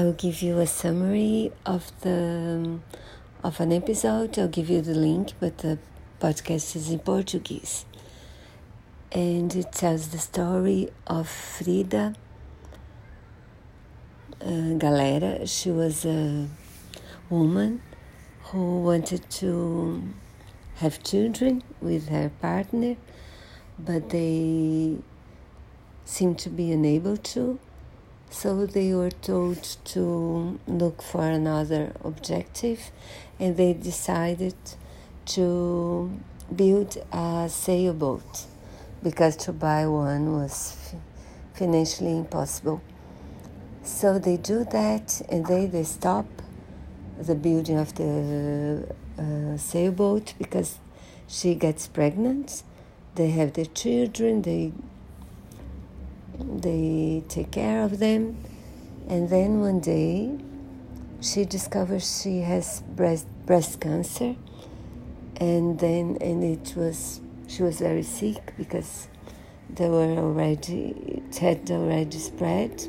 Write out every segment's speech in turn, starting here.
I will give you a summary of the of an episode. I'll give you the link, but the podcast is in Portuguese, and it tells the story of Frida uh, Galera. She was a woman who wanted to have children with her partner, but they seemed to be unable to so they were told to look for another objective and they decided to build a sailboat because to buy one was financially impossible. So they do that and they, they stop the building of the uh, sailboat because she gets pregnant. They have their children, they they take care of them. And then one day, she discovers she has breast, breast cancer. And then, and it was, she was very sick because they were already, it had already spread.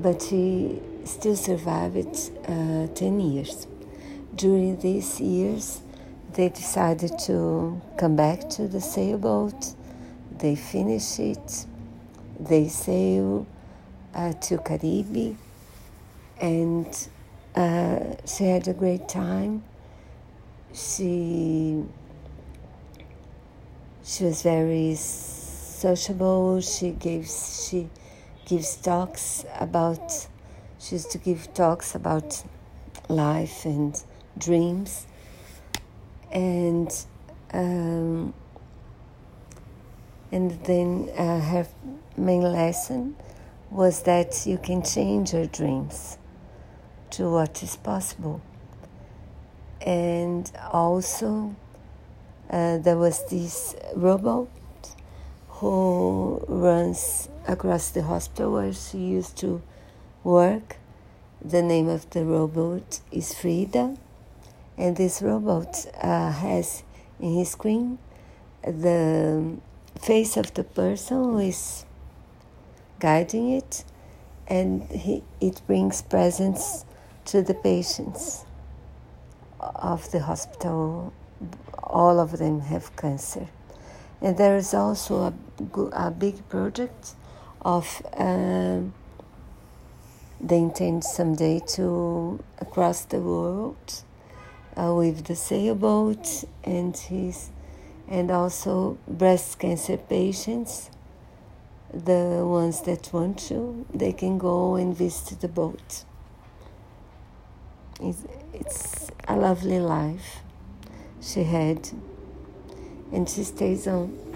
But she still survived uh, 10 years. During these years, they decided to come back to the sailboat they finish it, they sail uh, to Caribe, and uh, she had a great time. She she was very sociable. She gives she gives talks about. She used to give talks about life and dreams, and. Um, and then uh, her main lesson was that you can change your dreams to what is possible. And also, uh, there was this robot who runs across the hospital where she used to work. The name of the robot is Frida, and this robot uh, has in his screen the face of the person who is guiding it, and he, it brings presence to the patients of the hospital. All of them have cancer. And there is also a, a big project of um, they intend someday to cross the world uh, with the sailboat and his and also breast cancer patients, the ones that want to, they can go and visit the boat. It's, it's a lovely life she had, and she stays on